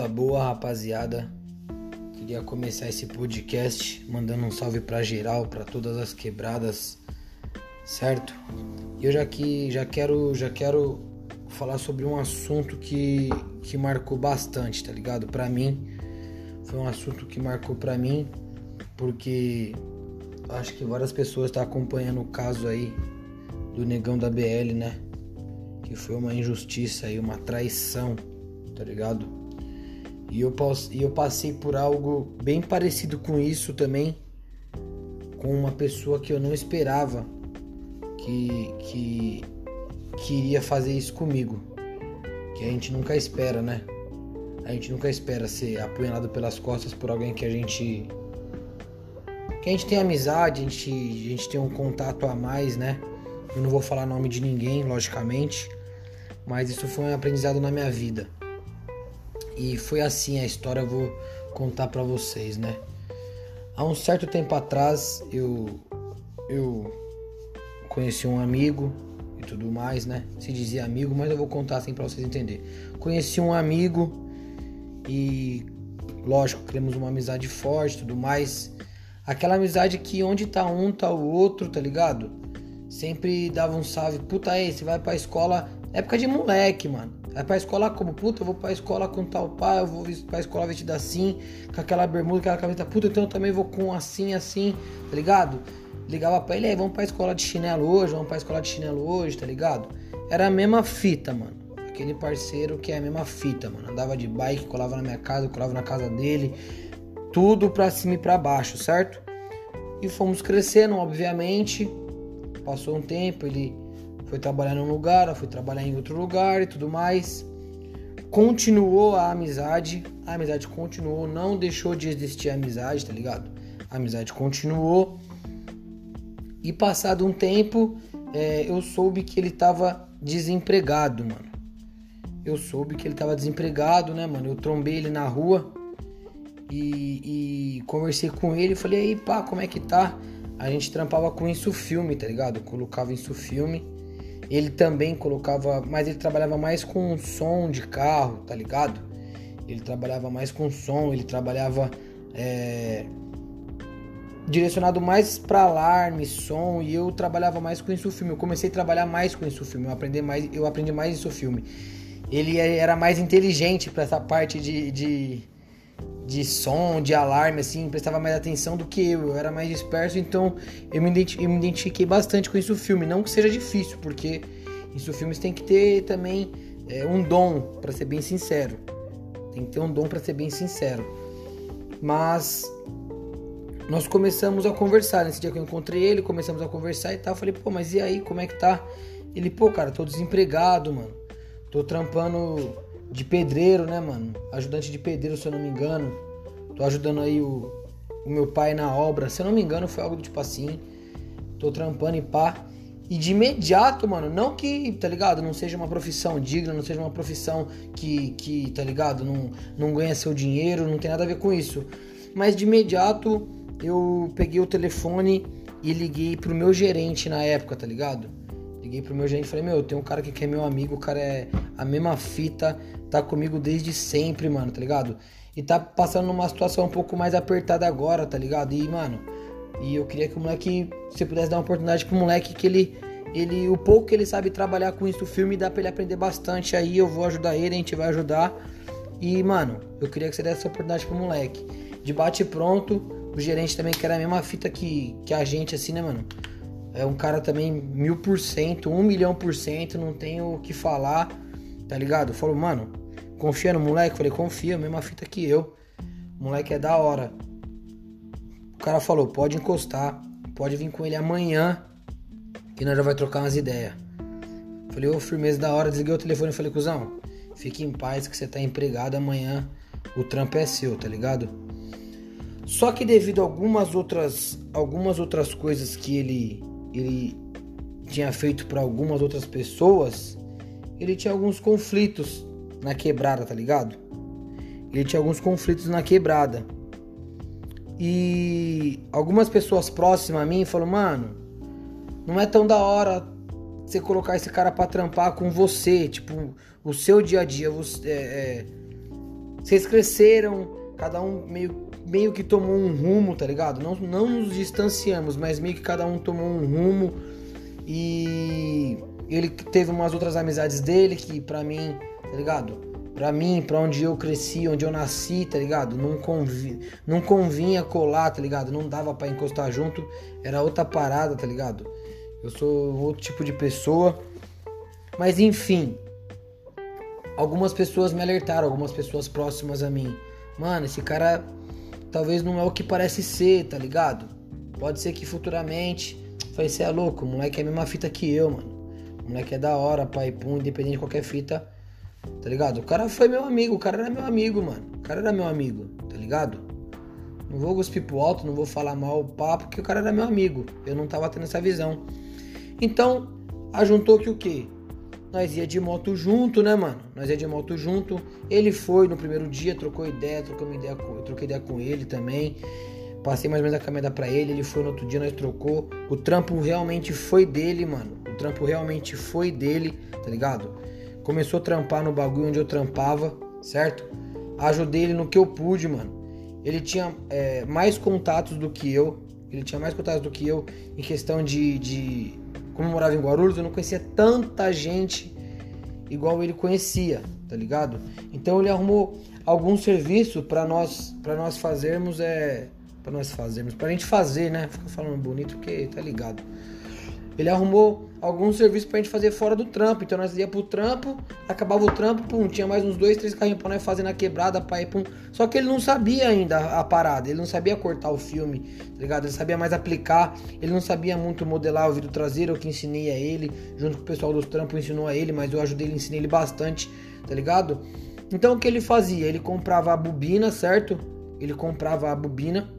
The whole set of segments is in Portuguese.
Boa, boa, rapaziada. Queria começar esse podcast mandando um salve para geral, para todas as quebradas, certo? E eu já que já quero já quero falar sobre um assunto que que marcou bastante, tá ligado? Para mim foi um assunto que marcou para mim porque acho que várias pessoas estão tá acompanhando o caso aí do negão da BL, né? Que foi uma injustiça e uma traição, tá ligado? E eu, e eu passei por algo bem parecido com isso também, com uma pessoa que eu não esperava que, que, que iria fazer isso comigo. Que a gente nunca espera, né? A gente nunca espera ser apunhalado pelas costas por alguém que a gente. que a gente tem amizade, a gente, a gente tem um contato a mais, né? Eu não vou falar nome de ninguém, logicamente, mas isso foi um aprendizado na minha vida. E foi assim a história, eu vou contar para vocês, né? Há um certo tempo atrás eu eu conheci um amigo e tudo mais, né? Se dizia amigo, mas eu vou contar assim para vocês entenderem. Conheci um amigo e lógico, criamos uma amizade forte, tudo mais. Aquela amizade que onde tá um tá o outro, tá ligado? Sempre dava um salve, puta aí, você vai pra escola, época de moleque, mano. Vai pra escola como? Puta, eu vou pra escola com tal pai, eu vou pra escola vestida assim, com aquela bermuda, aquela camisa. Puta, então eu também vou com assim, assim, tá ligado? Ligava pra ele, aí, vamos pra escola de chinelo hoje, vamos pra escola de chinelo hoje, tá ligado? Era a mesma fita, mano. Aquele parceiro que é a mesma fita, mano. Andava de bike, colava na minha casa, colava na casa dele. Tudo pra cima e pra baixo, certo? E fomos crescendo, obviamente. Passou um tempo, ele foi trabalhar num lugar, ela foi trabalhar em outro lugar e tudo mais. Continuou a amizade, a amizade continuou, não deixou de existir a amizade, tá ligado? A amizade continuou. E passado um tempo, é, eu soube que ele tava desempregado, mano. Eu soube que ele tava desempregado, né, mano? Eu trombei ele na rua e, e conversei com ele. Falei, aí, pá, como é que tá? A gente trampava com isso filme, tá ligado? Eu colocava isso filme. Ele também colocava, mas ele trabalhava mais com som de carro, tá ligado? Ele trabalhava mais com som, ele trabalhava é, direcionado mais para alarme, som, e eu trabalhava mais com isso filme. Eu comecei a trabalhar mais com isso filme, eu aprendi mais, eu aprendi mais isso filme. Ele era mais inteligente para essa parte de, de de som, de alarme, assim, prestava mais atenção do que eu. Eu era mais disperso, então eu me, eu me identifiquei bastante com isso filme. Não que seja difícil, porque isso filmes tem que ter também é, um dom, para ser bem sincero. Tem que ter um dom para ser bem sincero. Mas nós começamos a conversar. Nesse dia que eu encontrei ele, começamos a conversar e tal. Eu falei, pô, mas e aí, como é que tá? Ele, pô, cara, tô desempregado, mano. Tô trampando de pedreiro, né, mano? Ajudante de pedreiro, se eu não me engano. Tô ajudando aí o, o meu pai na obra. Se eu não me engano, foi algo do tipo assim. Tô trampando e pá. E de imediato, mano, não que, tá ligado? Não seja uma profissão digna, não seja uma profissão que, que tá ligado? Não, não ganha seu dinheiro, não tem nada a ver com isso. Mas de imediato eu peguei o telefone e liguei pro meu gerente na época, tá ligado? Liguei pro meu gerente e falei, meu, tem um cara que é meu amigo, o cara é a mesma fita, tá comigo desde sempre, mano, tá ligado? E tá passando numa situação um pouco mais apertada agora, tá ligado? E, mano, e eu queria que o moleque, se pudesse dar uma oportunidade pro moleque que ele, ele, o pouco que ele sabe trabalhar com isso, o filme dá pra ele aprender bastante aí, eu vou ajudar ele, a gente vai ajudar. E, mano, eu queria que você desse essa oportunidade pro moleque. De bate pronto, o gerente também que era a mesma fita que, que a gente, assim, né, mano? É um cara também mil por cento, um milhão por cento, não tenho o que falar, tá ligado? Falou, mano, Confia no moleque? Falei, confia, mesma fita que eu. O moleque é da hora. O cara falou, pode encostar, pode vir com ele amanhã, que nós já vai trocar umas ideias. Falei, ô, firmeza da hora, desliguei o telefone e falei, cuzão, fique em paz que você tá empregado amanhã, o trampo é seu, tá ligado? Só que devido a algumas outras, algumas outras coisas que ele, ele tinha feito para algumas outras pessoas, ele tinha alguns conflitos na quebrada, tá ligado? Ele tinha alguns conflitos na quebrada. E algumas pessoas próximas a mim falaram, mano, não é tão da hora você colocar esse cara pra trampar com você, tipo, o seu dia a dia, você, é, é, Vocês cresceram, cada um meio, meio que tomou um rumo, tá ligado? Não, não nos distanciamos, mas meio que cada um tomou um rumo. E ele teve umas outras amizades dele que pra mim, tá ligado? Pra mim, pra onde eu cresci, onde eu nasci, tá ligado? Não, convi, não convinha colar, tá ligado? Não dava para encostar junto, era outra parada, tá ligado? Eu sou outro tipo de pessoa. Mas enfim, algumas pessoas me alertaram, algumas pessoas próximas a mim. Mano, esse cara talvez não é o que parece ser, tá ligado? Pode ser que futuramente. Falei, você é louco, o moleque é a mesma fita que eu, mano. O moleque é da hora, pai, pum, independente de qualquer fita Tá ligado? O cara foi meu amigo, o cara era meu amigo, mano. O cara era meu amigo, tá ligado? Não vou cuspir pro alto, não vou falar mal o papo, porque o cara era meu amigo. Eu não tava tendo essa visão. Então, ajuntou que o quê? Nós ia de moto junto, né, mano? Nós ia de moto junto. Ele foi no primeiro dia, trocou ideia, trocou uma ideia com, eu troquei ideia com ele também. Passei mais ou menos a caminhada para ele, ele foi no outro dia, nós trocou. O trampo realmente foi dele, mano. O trampo realmente foi dele, tá ligado? Começou a trampar no bagulho onde eu trampava, certo? Ajudei ele no que eu pude, mano. Ele tinha é, mais contatos do que eu. Ele tinha mais contatos do que eu em questão de, de. Como eu morava em Guarulhos, eu não conhecia tanta gente igual ele conhecia, tá ligado? Então ele arrumou algum serviço para nós para nós fazermos é para nós fazermos, pra gente fazer, né? Fica falando bonito porque tá ligado. Ele arrumou algum serviço pra gente fazer fora do trampo. Então nós ia pro trampo, acabava o trampo, pum, tinha mais uns dois, três carrinhos pra nós fazer na quebrada, pai, pum. Só que ele não sabia ainda a parada, ele não sabia cortar o filme, tá ligado? Ele sabia mais aplicar, ele não sabia muito modelar o vidro traseiro, eu que ensinei a ele, junto com o pessoal dos trampos ensinou a ele, mas eu ajudei ele, ensinei ele bastante, tá ligado? Então o que ele fazia? Ele comprava a bobina, certo? Ele comprava a bobina,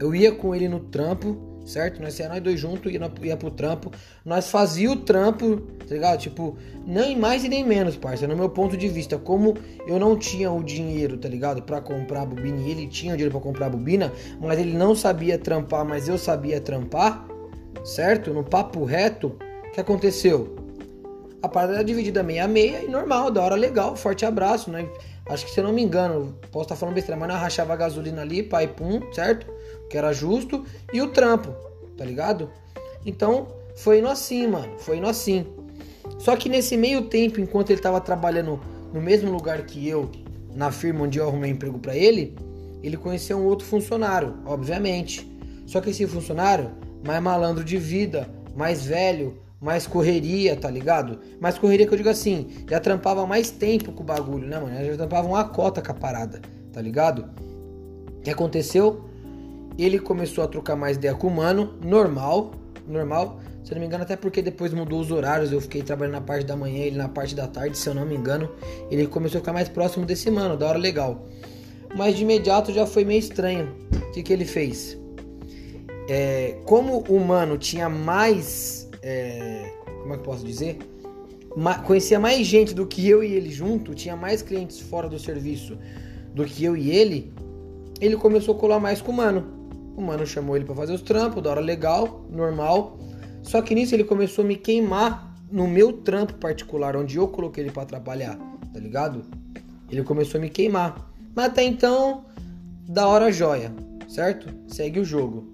eu ia com ele no trampo, certo? Nós ia nós dois juntos, ia, ia pro trampo. Nós fazia o trampo, tá ligado? Tipo, nem mais e nem menos, parça. No meu ponto de vista, como eu não tinha o dinheiro, tá ligado? para comprar a bobina e ele tinha o dinheiro para comprar a bobina, mas ele não sabia trampar, mas eu sabia trampar, certo? No papo reto, o que aconteceu? A parada era dividida meia a meia e normal, da hora legal, forte abraço, né? Acho que se eu não me engano, posso estar falando besteira, mas nós rachava a gasolina ali, pai, pum, certo? Que era justo, e o trampo, tá ligado? Então, foi indo assim, mano, foi indo assim. Só que nesse meio tempo, enquanto ele tava trabalhando no mesmo lugar que eu, na firma onde eu arrumei emprego para ele, ele conheceu um outro funcionário, obviamente. Só que esse funcionário, mais malandro de vida, mais velho, mais correria, tá ligado? Mais correria que eu digo assim, já trampava mais tempo com o bagulho, né, mano? Já trampava uma cota com a parada, tá ligado? O que aconteceu? Ele começou a trocar mais ideia com o mano, normal, normal. Se eu não me engano, até porque depois mudou os horários, eu fiquei trabalhando na parte da manhã, ele na parte da tarde, se eu não me engano. Ele começou a ficar mais próximo desse mano, da hora legal. Mas de imediato já foi meio estranho. O que, que ele fez? É, como o mano tinha mais. É, como é que eu posso dizer? Ma conhecia mais gente do que eu e ele junto, tinha mais clientes fora do serviço do que eu e ele, ele começou a colar mais com o mano. O mano chamou ele para fazer os trampos, da hora legal, normal. Só que nisso ele começou a me queimar no meu trampo particular, onde eu coloquei ele para trabalhar, tá ligado? Ele começou a me queimar. Mas até então, da hora joia, certo? Segue o jogo.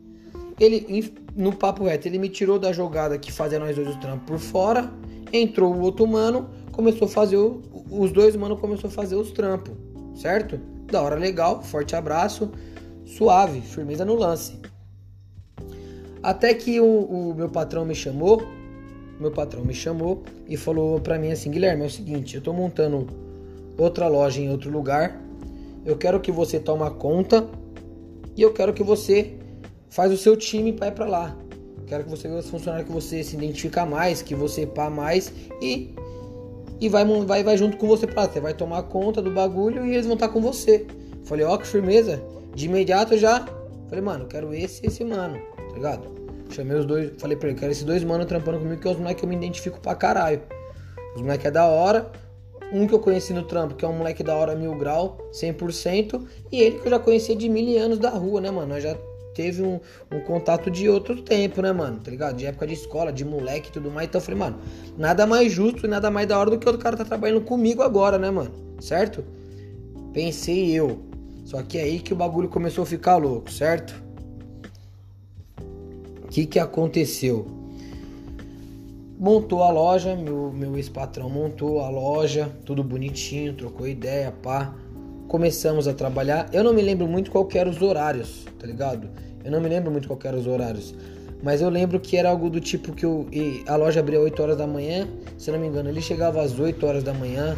Ele, no papo reto, ele me tirou da jogada que fazia nós dois os trampos por fora. Entrou o outro mano, começou a fazer. O, os dois mano começou a fazer os trampos, certo? Da hora legal, forte abraço suave, firmeza no lance. Até que o, o meu patrão me chamou, meu patrão me chamou e falou para mim assim, Guilherme, é o seguinte, eu tô montando outra loja em outro lugar, eu quero que você toma conta e eu quero que você faz o seu time para ir para lá. Quero que você os funcionários que você se identifica mais, que você pá mais e e vai, vai, vai junto com você para lá. Você vai tomar conta do bagulho e eles vão estar com você. Falei, ó, oh, que firmeza. De imediato já falei, mano, quero esse e esse mano, tá ligado? Chamei os dois, falei pra ele, quero esses dois mano trampando comigo, que é os moleques que eu me identifico pra caralho. Os moleques é da hora. Um que eu conheci no trampo, que é um moleque da hora mil grau, 100%. E ele que eu já conhecia de mil anos da rua, né, mano? Nós já teve um, um, contato de outro tempo, né, mano? Tá ligado? De época de escola, de moleque e tudo mais. Então eu falei, mano, nada mais justo e nada mais da hora do que outro cara tá trabalhando comigo agora, né, mano? Certo? Pensei eu. Só que é aí que o bagulho começou a ficar louco, certo? O que que aconteceu? Montou a loja, meu, meu ex-patrão montou a loja, tudo bonitinho, trocou ideia, pá. Começamos a trabalhar. Eu não me lembro muito qual eram os horários, tá ligado? Eu não me lembro muito qual eram os horários. Mas eu lembro que era algo do tipo que eu, a loja abria 8 horas da manhã, se não me engano, ele chegava às 8 horas da manhã,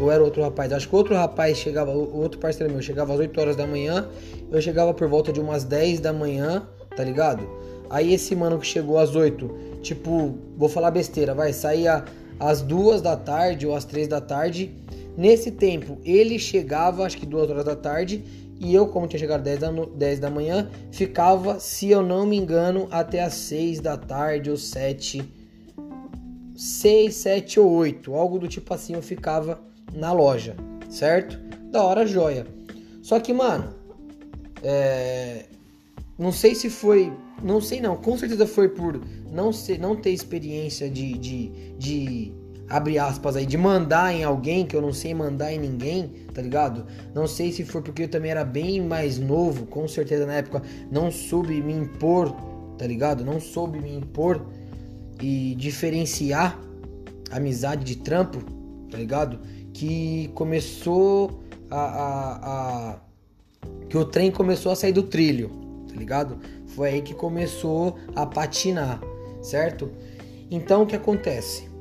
ou era outro rapaz, acho que outro rapaz chegava, outro parceiro meu chegava às 8 horas da manhã, eu chegava por volta de umas 10 da manhã, tá ligado? Aí esse mano que chegou às 8, tipo, vou falar besteira, vai, saía às 2 da tarde ou às 3 da tarde. Nesse tempo, ele chegava, acho que 2 horas da tarde, e eu, como tinha chegado 10 da, 10 da manhã, ficava, se eu não me engano, até as 6 da tarde ou 7. 6, 7 ou 8. Algo do tipo assim eu ficava na loja, certo? Da hora joia. Só que, mano, é... não sei se foi. Não sei não, com certeza foi por não, ser, não ter experiência de, de, de aspas aí, de mandar em alguém que eu não sei mandar em ninguém, tá ligado? Não sei se foi porque eu também era bem mais novo, com certeza na época não soube me impor, tá ligado? Não soube me impor e diferenciar amizade de trampo, tá ligado? Que começou a, a, a que o trem começou a sair do trilho, tá ligado? Foi aí que começou a patinar, certo? Então o que acontece?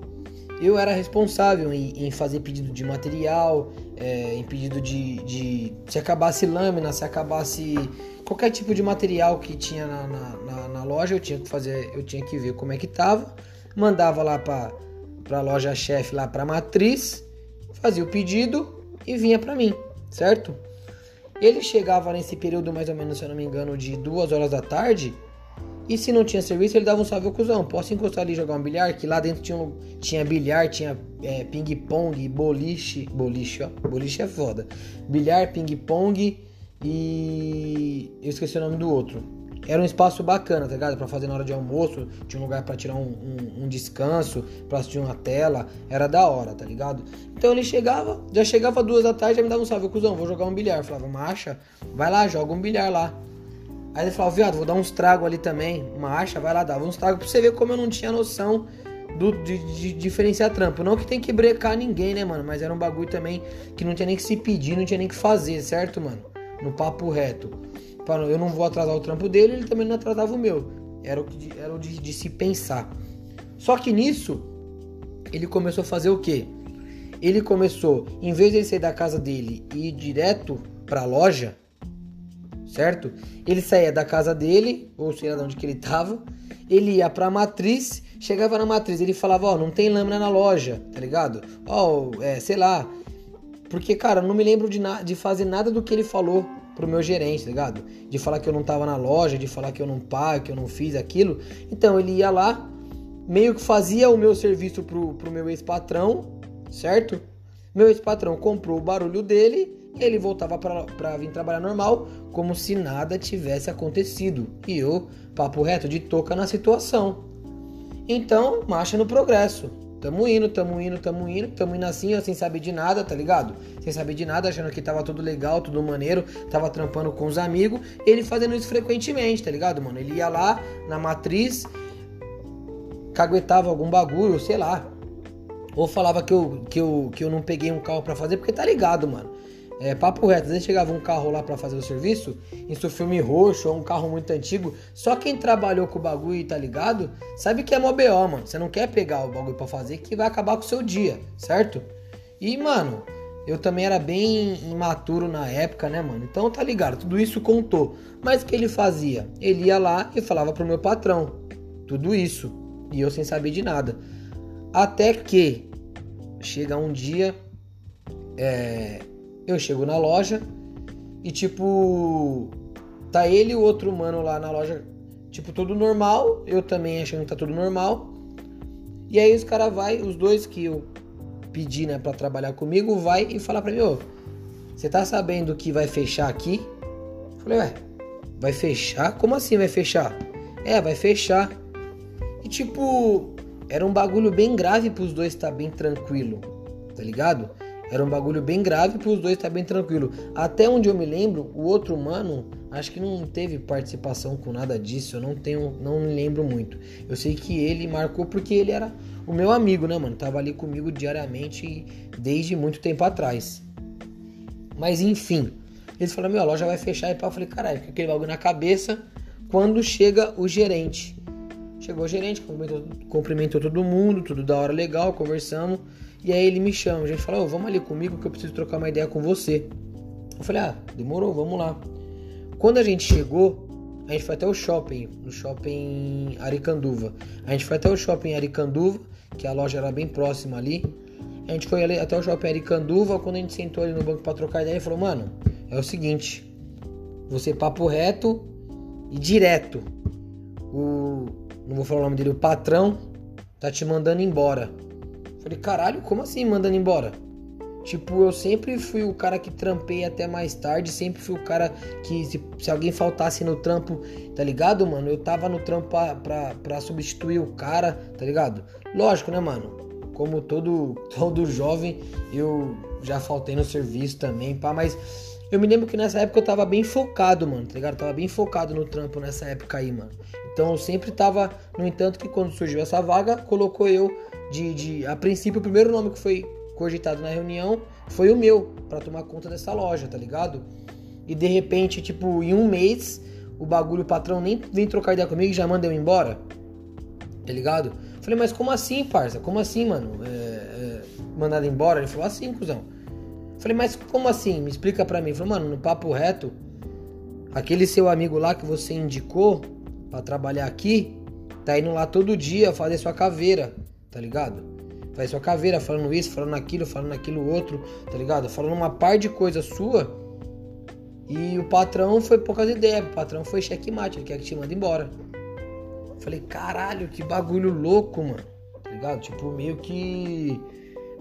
eu era responsável em, em fazer pedido de material, é, em pedido de, de, Se acabasse lâmina, se acabasse qualquer tipo de material que tinha na, na, na, loja, eu tinha que fazer, eu tinha que ver como é que tava, mandava lá para a loja chefe, lá para matriz, fazia o pedido e vinha para mim, certo? Ele chegava nesse período mais ou menos, se eu não me engano, de duas horas da tarde e se não tinha serviço, ele dava um salve ao cuzão. Posso encostar ali e jogar um bilhar? Que lá dentro tinha, um, tinha bilhar, tinha é, ping-pong, boliche. Boliche, ó. Boliche é foda. Bilhar, ping-pong e. Eu esqueci o nome do outro. Era um espaço bacana, tá ligado? Pra fazer na hora de almoço, tinha um lugar para tirar um, um, um, descanso, pra assistir uma tela, era da hora, tá ligado? Então ele chegava, já chegava duas da tarde, já me dava um salve, cuzão, vou jogar um bilhar. Eu falava, macha, vai lá, joga um bilhar lá. Aí ele falou, viado, vou dar uns tragos ali também. Uma acha, vai lá, dava uns tragos pra você ver como eu não tinha noção do, de, de, diferenciar trampo. Não que tem que brecar ninguém, né, mano? Mas era um bagulho também que não tinha nem que se pedir, não tinha nem que fazer, certo, mano? No papo reto. Eu não vou atrasar o trampo dele, ele também não atrasava o meu. Era o, que, era o de, de se pensar. Só que nisso, ele começou a fazer o quê? Ele começou, em vez de ele sair da casa dele e ir direto pra loja, certo? Ele saía da casa dele, ou sei lá de onde que ele tava, ele ia pra matriz, chegava na matriz, ele falava, ó, oh, não tem lâmina na loja, tá ligado? Ó, oh, é, sei lá. Porque, cara, não me lembro de, de fazer nada do que ele falou pro meu gerente, tá ligado? De falar que eu não tava na loja, de falar que eu não pago, que eu não fiz aquilo. Então ele ia lá, meio que fazia o meu serviço pro, pro meu ex-patrão, certo? Meu ex-patrão comprou o barulho dele ele voltava para vir trabalhar normal, como se nada tivesse acontecido. E eu, papo reto, de toca na situação. Então, marcha no progresso. Tamo indo, tamo indo, tamo indo, tamo indo assim, sem saber de nada, tá ligado? Sem saber de nada, achando que tava tudo legal, tudo maneiro, tava trampando com os amigos, ele fazendo isso frequentemente, tá ligado, mano? Ele ia lá na matriz, caguetava algum bagulho, sei lá. Ou falava que eu, que eu, que eu não peguei um carro para fazer, porque tá ligado, mano. É, papo reto, às vezes chegava um carro lá para fazer o serviço, em seu filme roxo ou um carro muito antigo, só quem trabalhou com o bagulho e tá ligado, sabe que é mó BO, mano. Você não quer pegar o bagulho para fazer que vai acabar com o seu dia, certo? E, mano, eu também era bem imaturo na época, né, mano? Então tá ligado, tudo isso contou. Mas o que ele fazia? Ele ia lá e falava pro meu patrão, tudo isso. E eu sem saber de nada. Até que chega um dia. É, eu chego na loja e tipo. Tá ele e o outro mano lá na loja, tipo, tudo normal. Eu também achando que tá tudo normal. E aí os caras vai, os dois que eu pedi, né, pra trabalhar comigo, vai e fala pra mim, ô, você tá sabendo que vai fechar aqui? Eu falei, ué, vai fechar? Como assim vai fechar? É, vai fechar. E tipo, era um bagulho bem grave pros dois estar tá bem tranquilo, tá ligado? Era um bagulho bem grave para os dois estar tá bem tranquilo. Até onde eu me lembro, o outro mano, acho que não teve participação com nada disso. Eu não tenho, não me lembro muito. Eu sei que ele marcou porque ele era o meu amigo, né, mano? Tava ali comigo diariamente desde muito tempo atrás. Mas enfim, eles falaram: meu, a loja vai fechar e. Eu falei: caralho, fica aquele bagulho na cabeça. Quando chega o gerente. Chegou o gerente, cumprimentou, cumprimentou todo mundo, tudo da hora legal, conversamos. E aí ele me chama, a gente falou, oh, vamos ali comigo que eu preciso trocar uma ideia com você. Eu falei, ah, demorou, vamos lá. Quando a gente chegou, a gente foi até o shopping, no shopping Aricanduva. A gente foi até o shopping Aricanduva, que a loja era bem próxima ali. A gente foi ali até o shopping Aricanduva, quando a gente sentou ali no banco para trocar ideia, ele falou, mano, é o seguinte, você papo reto e direto. O, não vou falar o nome dele, o patrão tá te mandando embora. Falei, caralho, como assim mandando embora? Tipo, eu sempre fui o cara que trampei até mais tarde, sempre fui o cara que se, se alguém faltasse no trampo, tá ligado, mano? Eu tava no trampo pra, pra, pra, substituir o cara, tá ligado? Lógico, né, mano? Como todo, todo jovem, eu já faltei no serviço também, pá, mas eu me lembro que nessa época eu tava bem focado, mano, tá ligado? Eu tava bem focado no trampo nessa época aí, mano. Então eu sempre tava, no entanto, que quando surgiu essa vaga, colocou eu de, de a princípio o primeiro nome que foi cogitado na reunião foi o meu para tomar conta dessa loja, tá ligado? E de repente, tipo, em um mês, o bagulho o patrão nem vem trocar ideia comigo e já manda eu embora. Tá ligado? Falei, mas como assim, parça? Como assim, mano? É, é, mandado embora? Ele falou assim, cuzão. Falei, mas como assim? Me explica pra mim. Ele falou, mano, no papo reto, aquele seu amigo lá que você indicou para trabalhar aqui, tá indo lá todo dia fazer sua caveira tá ligado? Faz sua caveira falando isso, falando aquilo, falando aquilo outro, tá ligado? Falando uma par de coisa sua. E o patrão foi poucas ideias, o patrão foi checkmate, ele quer que te manda embora. Falei, caralho, que bagulho louco, mano. Tá ligado? Tipo, meio que.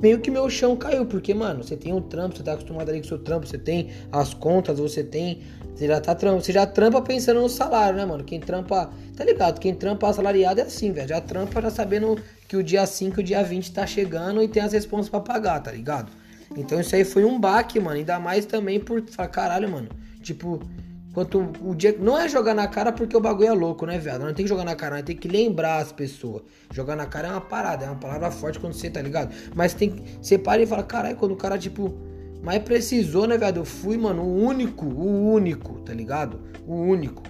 Meio que meu chão caiu, porque, mano, você tem um trampo, você tá acostumado ali com o seu trampo, você tem as contas, você tem. Você já tá trampa, você já trampa pensando no salário, né, mano? Quem trampa. Tá ligado? Quem trampa assalariado é assim, velho. Já trampa já sabendo que o dia 5 e o dia 20 tá chegando e tem as responsas para pagar, tá ligado? Então isso aí foi um baque, mano. Ainda mais também por falar, caralho, mano. Tipo, quanto o dia. Não é jogar na cara porque o bagulho é louco, né, velho? Não tem que jogar na cara, não tem que lembrar as pessoas. Jogar na cara é uma parada, é uma palavra forte quando você tá ligado. Mas tem que. Você para e fala, caralho, quando o cara, tipo. Mas precisou, né, velho? Eu fui, mano, o único, o único, tá ligado? O único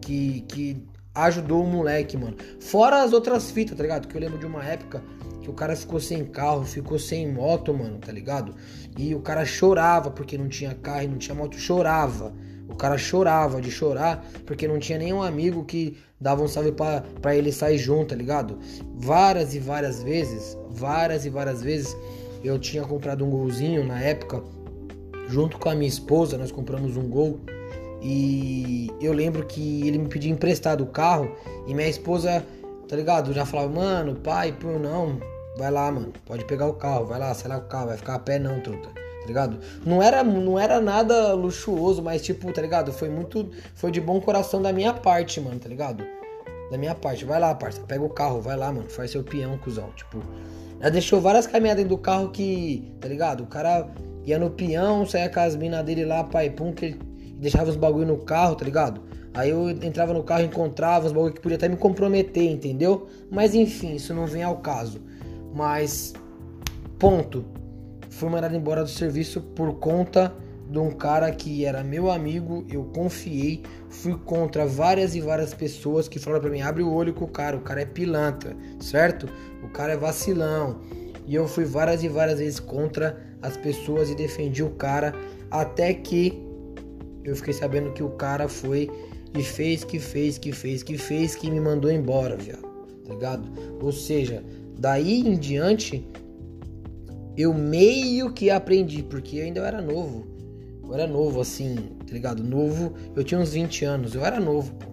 que, que ajudou o moleque, mano. Fora as outras fitas, tá ligado? Que eu lembro de uma época que o cara ficou sem carro, ficou sem moto, mano, tá ligado? E o cara chorava porque não tinha carro e não tinha moto, chorava. O cara chorava de chorar porque não tinha nenhum amigo que dava um salve para ele sair junto, tá ligado? Várias e várias vezes, várias e várias vezes eu tinha comprado um golzinho na época, junto com a minha esposa, nós compramos um gol e eu lembro que ele me pediu emprestado o carro e minha esposa, tá ligado? Já falava, mano, pai, pô, não, vai lá, mano, pode pegar o carro, vai lá, sai lá o carro, vai ficar a pé não, truta. Tá ligado? Não era, não era nada luxuoso, mas tipo, tá ligado? Foi muito. Foi de bom coração da minha parte, mano, tá ligado? Da minha parte. Vai lá, parça, pega o carro, vai lá, mano, faz seu peão, cuzão. Tipo, já deixou várias caminhadas do carro que, tá ligado? O cara ia no peão, saia com as minas dele lá, pai, pum, que deixava os bagulho no carro, tá ligado? Aí eu entrava no carro encontrava os bagulho que podia até me comprometer, entendeu? Mas enfim, isso não vem ao caso. Mas, ponto. Fui mandado embora do serviço por conta de um cara que era meu amigo, eu confiei, fui contra várias e várias pessoas que falaram para mim: abre o olho com o cara, o cara é pilantra, certo? O cara é vacilão. E eu fui várias e várias vezes contra as pessoas e defendi o cara até que eu fiquei sabendo que o cara foi e fez, que fez, que fez, que fez, que me mandou embora, viado. Tá ligado? Ou seja, daí em diante, eu meio que aprendi, porque eu ainda era novo. Eu era novo, assim, tá ligado? Novo, eu tinha uns 20 anos, eu era novo, pô.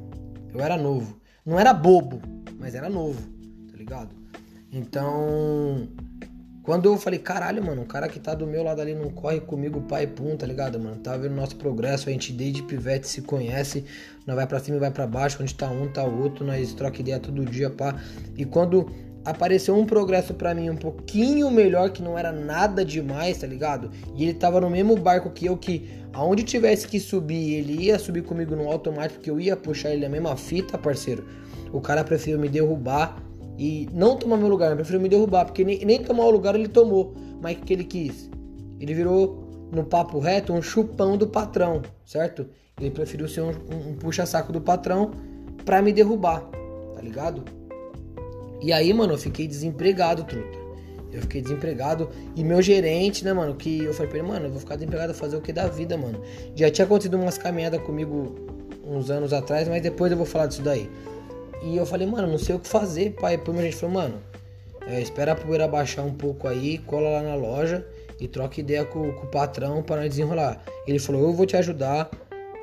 Eu era novo. Não era bobo, mas era novo, tá ligado? Então, quando eu falei, caralho, mano, o cara que tá do meu lado ali não corre comigo pai pum, tá ligado, mano? Tá vendo nosso progresso, a gente desde pivete se conhece, nós vai pra cima e vai pra baixo, onde tá um, tá o outro, nós troca ideia todo dia, pá. E quando apareceu um progresso para mim um pouquinho melhor, que não era nada demais, tá ligado? E ele tava no mesmo barco que eu, que aonde tivesse que subir, ele ia subir comigo no automático, que eu ia puxar ele na mesma fita, parceiro. O cara preferiu me derrubar e não tomar meu lugar, preferiu me derrubar, porque nem, nem tomar o lugar ele tomou. Mas o que ele quis? Ele virou, no papo reto, um chupão do patrão, certo? Ele preferiu ser um, um, um puxa-saco do patrão pra me derrubar, tá ligado? E aí, mano, eu fiquei desempregado, truta. Eu fiquei desempregado e meu gerente, né, mano, que eu falei pra ele, mano, eu vou ficar desempregado fazer o que da vida, mano. Já tinha acontecido umas caminhadas comigo uns anos atrás, mas depois eu vou falar disso daí. E eu falei, mano, não sei o que fazer, pai. Depois meu gente falou, mano, é, espera a poeira baixar um pouco aí, cola lá na loja e troca ideia com, com o patrão para desenrolar. Ele falou, eu vou te ajudar,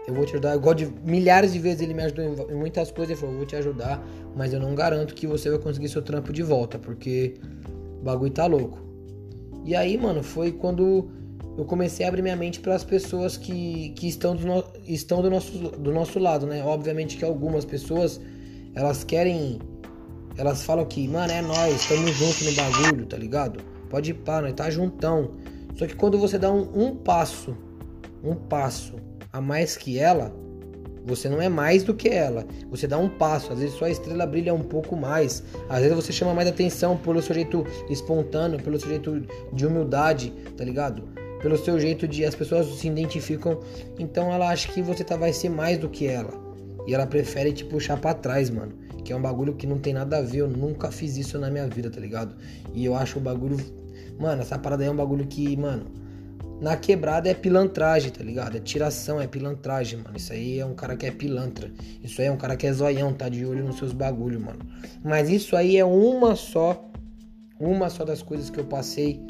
eu vou te ajudar. De milhares de vezes ele me ajudou em, muitas coisas. Ele falou: vou te ajudar, mas eu não garanto que você vai conseguir seu trampo de volta, porque o bagulho tá louco. E aí, mano, foi quando eu comecei a abrir minha mente para as pessoas que, que estão, do, no, estão do, nosso, do nosso lado, né? Obviamente que algumas pessoas elas querem. Elas falam que, mano, é nós, estamos juntos no bagulho, tá ligado? Pode ir pá, nós tá juntão. Só que quando você dá um, um passo, um passo a mais que ela, você não é mais do que ela. Você dá um passo, às vezes sua estrela brilha um pouco mais. Às vezes você chama mais atenção pelo seu jeito espontâneo, pelo seu jeito de humildade, tá ligado? Pelo seu jeito de as pessoas se identificam. Então ela acha que você tá, vai ser mais do que ela. E ela prefere te puxar para trás, mano. Que é um bagulho que não tem nada a ver. Eu nunca fiz isso na minha vida, tá ligado? E eu acho o bagulho. Mano, essa parada aí é um bagulho que, mano na quebrada é pilantragem, tá ligado? É tiração, é pilantragem, mano. Isso aí é um cara que é pilantra. Isso aí é um cara que é zoião, tá de olho nos seus bagulhos, mano. Mas isso aí é uma só, uma só das coisas que eu passei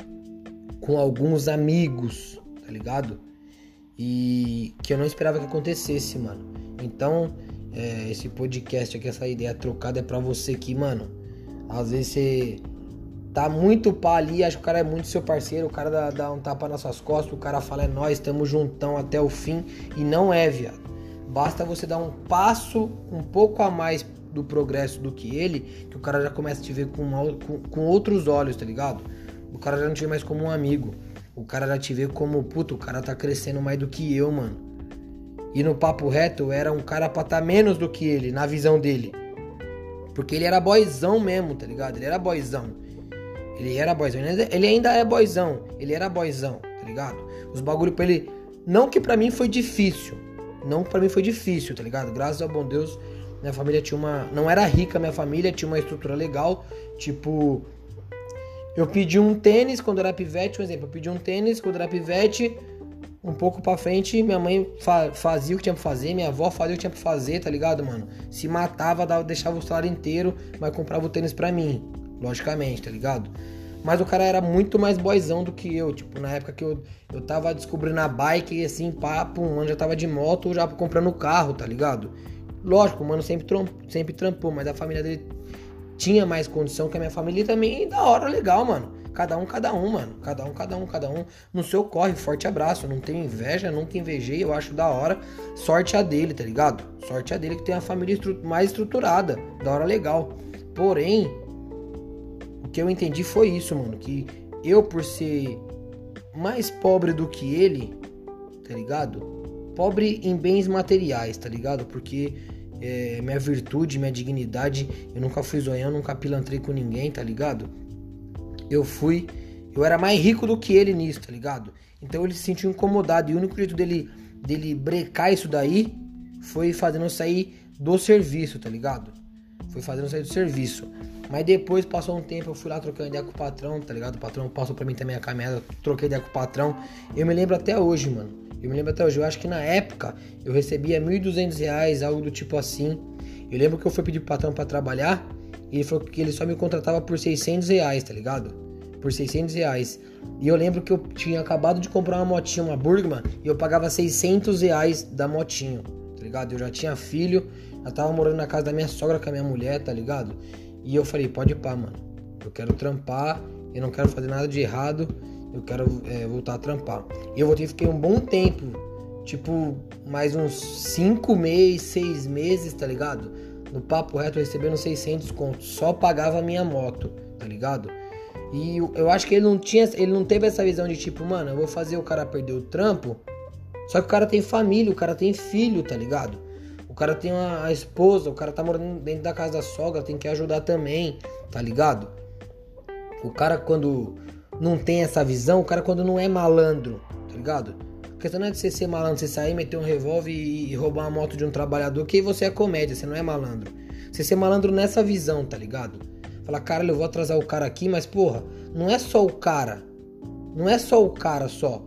com alguns amigos, tá ligado? E que eu não esperava que acontecesse, mano. Então, é, esse podcast aqui, essa ideia trocada é pra você que, mano, às vezes você tá muito pá ali, acho que o cara é muito seu parceiro, o cara dá, dá um tapa nas suas costas, o cara fala é nós, estamos juntão até o fim e não é, viado. Basta você dar um passo um pouco a mais do progresso do que ele, que o cara já começa a te ver com, com, com outros olhos, tá ligado? O cara já não te vê mais como um amigo. O cara já te vê como, puto, o cara tá crescendo mais do que eu, mano. E no papo reto, eu era um cara pra tá menos do que ele, na visão dele. Porque ele era boizão mesmo, tá ligado? Ele era boizão. Ele era boizão. Ele ainda é boizão. Ele era boizão, tá ligado? Os bagulho pra ele. Não que pra mim foi difícil. Não que pra mim foi difícil, tá ligado? Graças ao bom Deus, minha família tinha uma. Não era rica, minha família tinha uma estrutura legal. Tipo. Eu pedi um tênis quando era pivete, um exemplo. Eu pedi um tênis quando era pivete. Um pouco pra frente, minha mãe fa fazia o que tinha pra fazer, minha avó fazia o que tinha pra fazer, tá ligado, mano? Se matava, dava, deixava o salário inteiro, mas comprava o tênis pra mim logicamente, tá ligado? Mas o cara era muito mais boizão do que eu, tipo, na época que eu, eu tava descobrindo a bike e assim, papo, mano já tava de moto já comprando carro, tá ligado? Lógico, o mano sempre, sempre trampou, mas a família dele tinha mais condição que a minha família e também da hora, legal, mano. Cada um, cada um, mano. Cada um, cada um, cada um. No seu corre, forte abraço. Não tenho inveja, nunca invejei, eu acho da hora. Sorte a dele, tá ligado? Sorte a dele que tem a família estru mais estruturada. Da hora legal. Porém, que eu entendi foi isso, mano. Que eu, por ser mais pobre do que ele, tá ligado? Pobre em bens materiais, tá ligado? Porque é, minha virtude, minha dignidade, eu nunca fui zoião, nunca pilantrei com ninguém, tá ligado? Eu fui. Eu era mais rico do que ele nisso, tá ligado? Então ele se sentiu incomodado. E o único jeito dele, dele brecar isso daí foi fazendo sair do serviço, tá ligado? Foi fazendo sair do serviço. Mas depois passou um tempo, eu fui lá trocando ideia com o patrão, tá ligado? O patrão passou pra mim também a caminhada, troquei ideia com o patrão. Eu me lembro até hoje, mano. Eu me lembro até hoje. Eu acho que na época eu recebia 1.200 reais, algo do tipo assim. Eu lembro que eu fui pedir pro patrão para trabalhar e ele falou que ele só me contratava por 600 reais, tá ligado? Por 600 reais. E eu lembro que eu tinha acabado de comprar uma motinha, uma Burgman, e eu pagava 600 reais da motinho, ligado? Eu já tinha filho, já tava morando na casa da minha sogra com a minha mulher, tá ligado? E eu falei, pode pá, mano. Eu quero trampar, eu não quero fazer nada de errado, eu quero é, voltar a trampar. E eu voltei, fiquei um bom tempo, tipo, mais uns 5 meses, 6 meses, tá ligado? no papo reto recebendo 600 contos, só pagava a minha moto, tá ligado? E eu acho que ele não tinha, ele não teve essa visão de tipo, mano, eu vou fazer o cara perder o trampo. Só que o cara tem família, o cara tem filho, tá ligado? O cara tem uma esposa, o cara tá morando dentro da casa da sogra, tem que ajudar também, tá ligado? O cara quando não tem essa visão, o cara quando não é malandro, tá ligado? A questão não é de você ser malandro, você sair, meter um revólver e roubar uma moto de um trabalhador, que você é comédia, você não é malandro. Você ser malandro nessa visão, tá ligado? Falar, cara, eu vou atrasar o cara aqui, mas porra, não é só o cara. Não é só o cara só.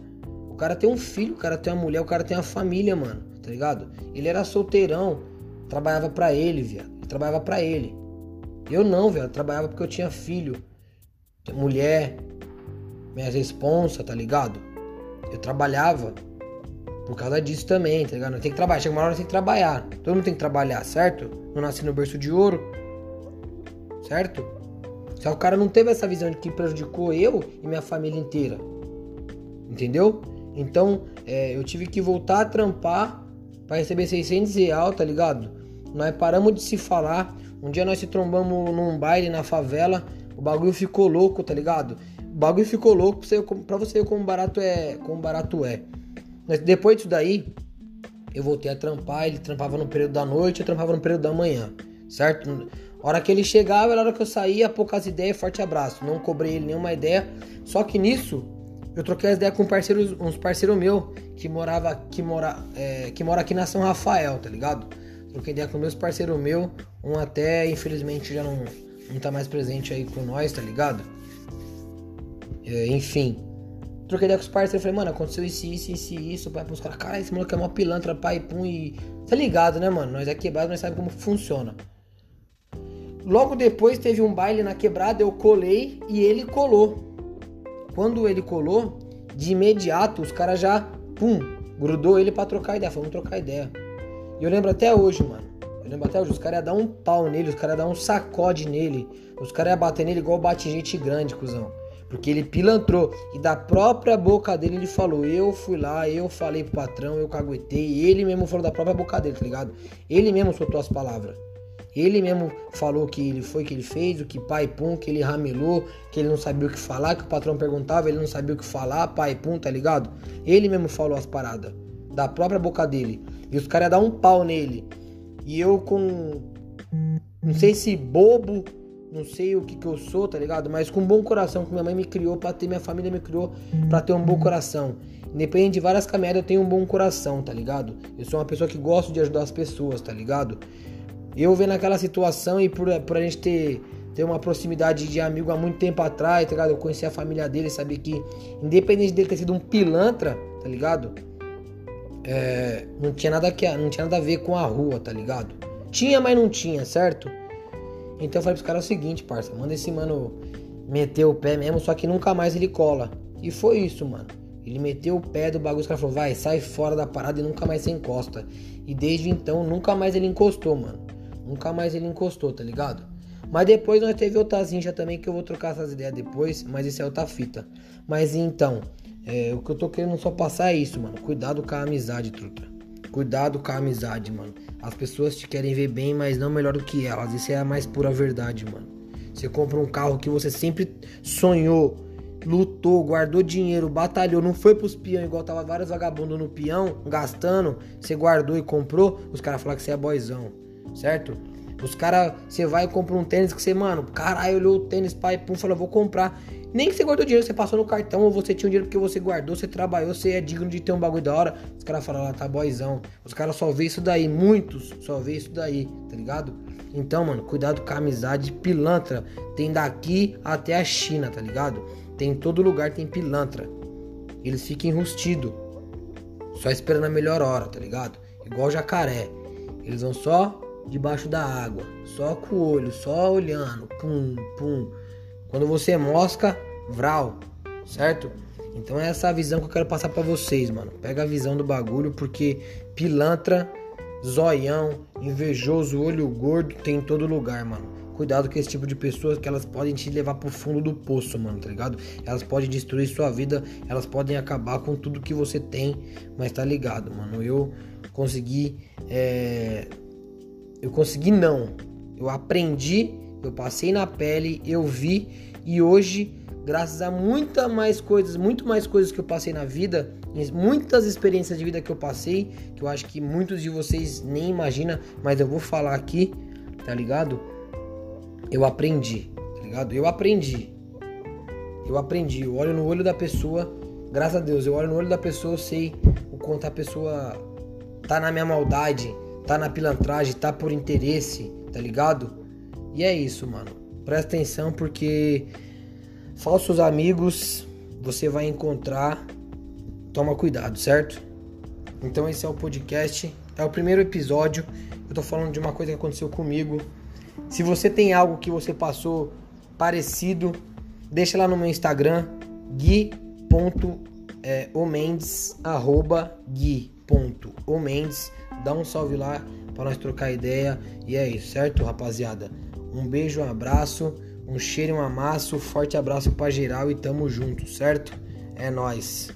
Cara tem um filho, o cara tem uma mulher, o cara tem uma família, mano. Tá ligado? Ele era solteirão, trabalhava para ele, viado. Trabalhava para ele. Eu não, velho. Trabalhava porque eu tinha filho, mulher, minhas responsa, tá ligado? Eu trabalhava por causa disso também, tá ligado? Tem que trabalhar. Chega uma hora tem que trabalhar. Todo mundo tem que trabalhar, certo? Não nasci no berço de ouro certo? Só o cara não teve essa visão de que prejudicou eu e minha família inteira, entendeu? Então é, eu tive que voltar a trampar para receber 600 real, tá ligado? Nós paramos de se falar. Um dia nós se trombamos num baile na favela. O bagulho ficou louco, tá ligado? O bagulho ficou louco pra você, ver como barato é. Como barato é. Mas depois disso daí, eu voltei a trampar. Ele trampava no período da noite, eu trampava no período da manhã, certo? hora que ele chegava, era hora que eu saía, poucas ideias, forte abraço. Não cobrei ele nenhuma ideia. Só que nisso, eu troquei as ideias com parceiros, uns parceiros meus que morava, que mora, é, que mora aqui na São Rafael, tá ligado? Troquei ideia com meus parceiros meus, um até infelizmente já não, não tá mais presente aí com nós, tá ligado? É, enfim. Troquei ideia com os parceiros, falei, mano, aconteceu isso, isso, isso, isso, pai, pros caras, cara, esse moleque é uma pilantra, pai, pum, e. Tá ligado, né, mano? Nós é quebrado, nós sabemos como funciona. Logo depois teve um baile na quebrada, eu colei e ele colou. Quando ele colou, de imediato os caras já, pum, grudou ele para trocar ideia. Vamos trocar ideia. E eu lembro até hoje, mano. Eu lembro até hoje, os caras iam dar um pau nele, os caras iam dar um sacode nele. Os caras iam bater nele igual bate gente grande, cuzão. Porque ele pilantrou. E da própria boca dele ele falou: Eu fui lá, eu falei pro patrão, eu caguetei. Ele mesmo falou da própria boca dele, tá ligado? Ele mesmo soltou as palavras. Ele mesmo falou que ele foi que ele fez, o que pai pum, que ele ramelou, que ele não sabia o que falar, que o patrão perguntava, ele não sabia o que falar, pai pum, tá ligado? Ele mesmo falou as paradas, da própria boca dele. E os caras dar um pau nele. E eu com. Não sei se bobo, não sei o que que eu sou, tá ligado? Mas com um bom coração, que minha mãe me criou pra ter, minha família me criou pra ter um bom coração. Independente de várias caminhadas, eu tenho um bom coração, tá ligado? Eu sou uma pessoa que gosta de ajudar as pessoas, tá ligado? Eu vendo aquela situação e por, por a gente ter, ter uma proximidade de amigo há muito tempo atrás, tá ligado? Eu conheci a família dele, sabia que, independente dele ter sido um pilantra, tá ligado? É, não, tinha nada que, não tinha nada a ver com a rua, tá ligado? Tinha, mas não tinha, certo? Então eu falei pros caras o seguinte, parça, manda esse mano meter o pé mesmo, só que nunca mais ele cola. E foi isso, mano. Ele meteu o pé do bagulho, os caras falaram, vai, sai fora da parada e nunca mais você encosta. E desde então, nunca mais ele encostou, mano. Nunca mais ele encostou, tá ligado? Mas depois nós teve outra zincha também que eu vou trocar essas ideias depois, mas isso é outra fita. Mas então, é, o que eu tô querendo só passar é isso, mano. Cuidado com a amizade, truta. Cuidado com a amizade, mano. As pessoas te querem ver bem, mas não melhor do que elas. Isso é a mais pura verdade, mano. Você compra um carro que você sempre sonhou, lutou, guardou dinheiro, batalhou, não foi pros peão igual tava vários vagabundos no peão, gastando, você guardou e comprou, os caras falam que você é boizão certo? Os caras, você vai e compra um tênis que você, mano, caralho, olhou o tênis, pai, pum, falou, vou comprar. Nem que você guardou dinheiro, você passou no cartão, ou você tinha um dinheiro porque você guardou, você trabalhou, você é digno de ter um bagulho da hora. Os caras falam, lá, tá boizão. Os caras só vê isso daí, muitos só vê isso daí, tá ligado? Então, mano, cuidado com a amizade pilantra. Tem daqui até a China, tá ligado? Tem em todo lugar, tem pilantra. Eles ficam enrustidos. Só esperando a melhor hora, tá ligado? Igual jacaré. Eles vão só debaixo da água, só com o olho, só olhando, pum, pum. Quando você mosca, vral, certo? Então é essa visão que eu quero passar para vocês, mano. Pega a visão do bagulho, porque pilantra, zoião, invejoso, olho gordo tem em todo lugar, mano. Cuidado com esse tipo de pessoas que elas podem te levar pro fundo do poço, mano, tá ligado? Elas podem destruir sua vida, elas podem acabar com tudo que você tem, mas tá ligado, mano. Eu consegui é, Eu consegui não. Eu aprendi, eu passei na pele, eu vi e hoje, graças a muita mais coisas, muito mais coisas que eu passei na vida, muitas experiências de vida que eu passei, que eu acho que muitos de vocês nem imaginam, mas eu vou falar aqui, tá ligado? Eu aprendi, tá ligado? Eu aprendi. Eu aprendi. Eu olho no olho da pessoa, graças a Deus, eu olho no olho da pessoa, eu sei o quanto a pessoa tá na minha maldade, tá na pilantragem, tá por interesse, tá ligado? E é isso, mano. Presta atenção porque falsos amigos você vai encontrar. Toma cuidado, certo? Então esse é o podcast, é o primeiro episódio. Eu tô falando de uma coisa que aconteceu comigo. Se você tem algo que você passou parecido, deixa lá no meu Instagram gui.omendes arroba gui.omendes dá um salve lá para nós trocar ideia. E é isso, certo, rapaziada? Um beijo, um abraço, um cheiro, um amasso, forte abraço para geral e tamo junto, certo? É nós.